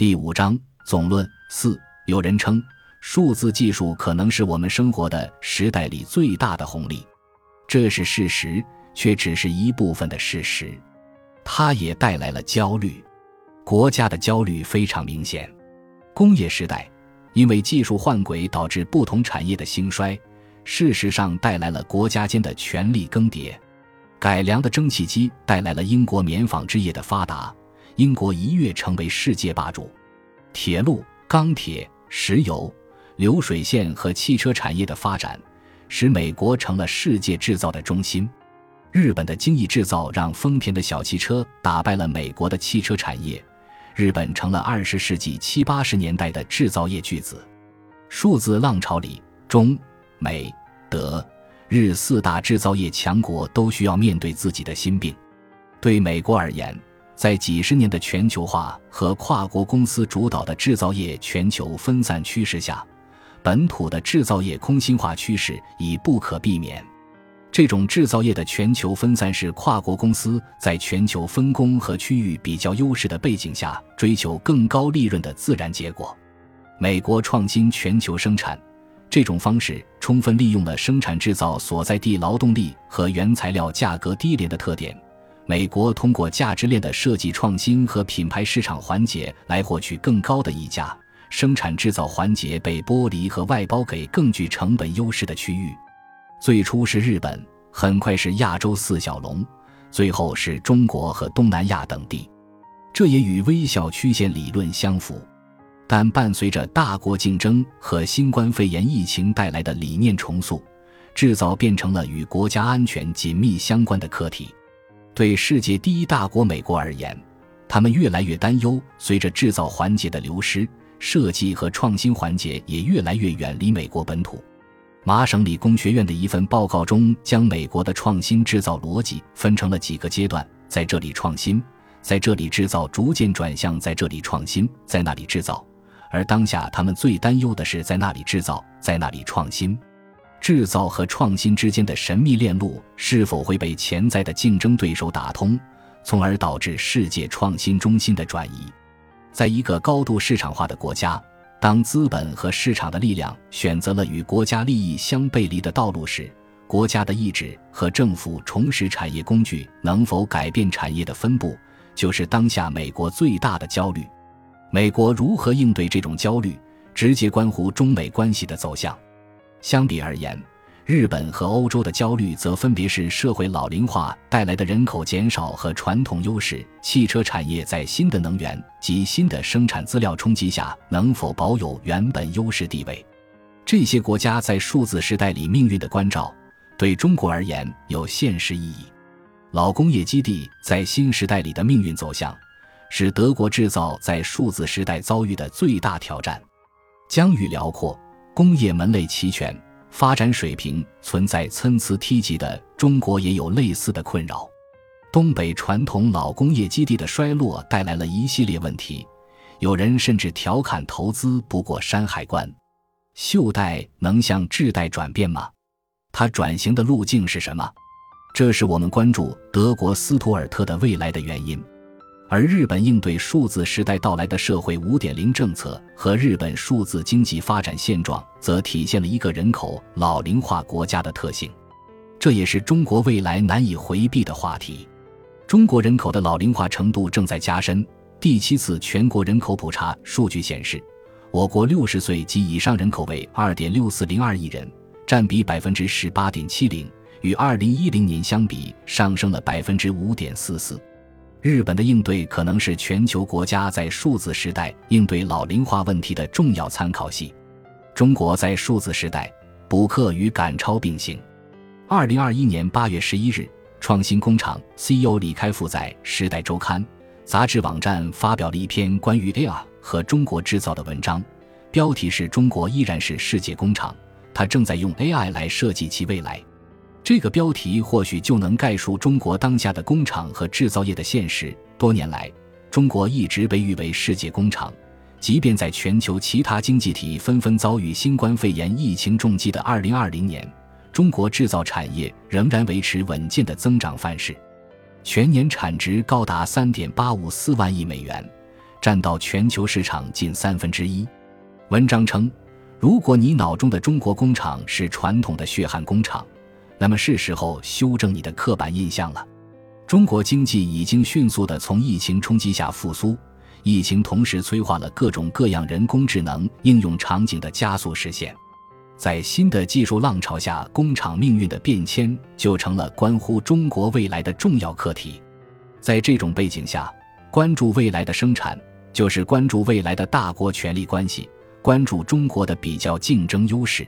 第五章总论四。有人称，数字技术可能是我们生活的时代里最大的红利，这是事实，却只是一部分的事实。它也带来了焦虑，国家的焦虑非常明显。工业时代，因为技术换轨导致不同产业的兴衰，事实上带来了国家间的权力更迭。改良的蒸汽机带来了英国棉纺织业的发达，英国一跃成为世界霸主。铁路、钢铁。石油、流水线和汽车产业的发展，使美国成了世界制造的中心。日本的精益制造让丰田的小汽车打败了美国的汽车产业，日本成了二十世纪七八十年代的制造业巨子。数字浪潮里，中、美、德、日四大制造业强国都需要面对自己的心病。对美国而言，在几十年的全球化和跨国公司主导的制造业全球分散趋势下，本土的制造业空心化趋势已不可避免。这种制造业的全球分散是跨国公司在全球分工和区域比较优势的背景下追求更高利润的自然结果。美国创新全球生产这种方式，充分利用了生产制造所在地劳动力和原材料价格低廉的特点。美国通过价值链的设计创新和品牌市场环节来获取更高的溢价，生产制造环节被剥离和外包给更具成本优势的区域。最初是日本，很快是亚洲四小龙，最后是中国和东南亚等地。这也与微笑曲线理论相符。但伴随着大国竞争和新冠肺炎疫情带来的理念重塑，制造变成了与国家安全紧密相关的课题。对世界第一大国美国而言，他们越来越担忧，随着制造环节的流失，设计和创新环节也越来越远离美国本土。麻省理工学院的一份报告中，将美国的创新制造逻辑分成了几个阶段：在这里创新，在这里制造，逐渐转向在这里创新，在那里制造。而当下，他们最担忧的是在那里制造，在那里创新。制造和创新之间的神秘链路是否会被潜在的竞争对手打通，从而导致世界创新中心的转移？在一个高度市场化的国家，当资本和市场的力量选择了与国家利益相背离的道路时，国家的意志和政府重拾产业工具能否改变产业的分布，就是当下美国最大的焦虑。美国如何应对这种焦虑，直接关乎中美关系的走向。相比而言，日本和欧洲的焦虑则分别是社会老龄化带来的人口减少和传统优势汽车产业在新的能源及新的生产资料冲击下能否保有原本优势地位。这些国家在数字时代里命运的关照，对中国而言有现实意义。老工业基地在新时代里的命运走向，是德国制造在数字时代遭遇的最大挑战。疆域辽阔。工业门类齐全，发展水平存在参差梯级的中国也有类似的困扰。东北传统老工业基地的衰落带来了一系列问题，有人甚至调侃投资不过山海关。袖带能向制带转变吗？它转型的路径是什么？这是我们关注德国斯图尔特的未来的原因。而日本应对数字时代到来的社会五点零政策和日本数字经济发展现状，则体现了一个人口老龄化国家的特性，这也是中国未来难以回避的话题。中国人口的老龄化程度正在加深。第七次全国人口普查数据显示，我国六十岁及以上人口为二点六四零二亿人，占比百分之十八点七零，与二零一零年相比上升了百分之五点四四。日本的应对可能是全球国家在数字时代应对老龄化问题的重要参考系。中国在数字时代补课与赶超并行。二零二一年八月十一日，创新工厂 CEO 李开复在《时代周刊》杂志网站发表了一篇关于 AR 和中国制造的文章，标题是中国依然是世界工厂，他正在用 AI 来设计其未来。这个标题或许就能概述中国当下的工厂和制造业的现实。多年来，中国一直被誉为世界工厂，即便在全球其他经济体纷纷遭遇新冠肺炎疫情重击的2020年，中国制造产业仍然维持稳健的增长范式，全年产值高达3.854万亿美元，占到全球市场近三分之一。文章称，如果你脑中的中国工厂是传统的血汗工厂，那么是时候修正你的刻板印象了。中国经济已经迅速地从疫情冲击下复苏，疫情同时催化了各种各样人工智能应用场景的加速实现。在新的技术浪潮下，工厂命运的变迁就成了关乎中国未来的重要课题。在这种背景下，关注未来的生产，就是关注未来的大国权力关系，关注中国的比较竞争优势。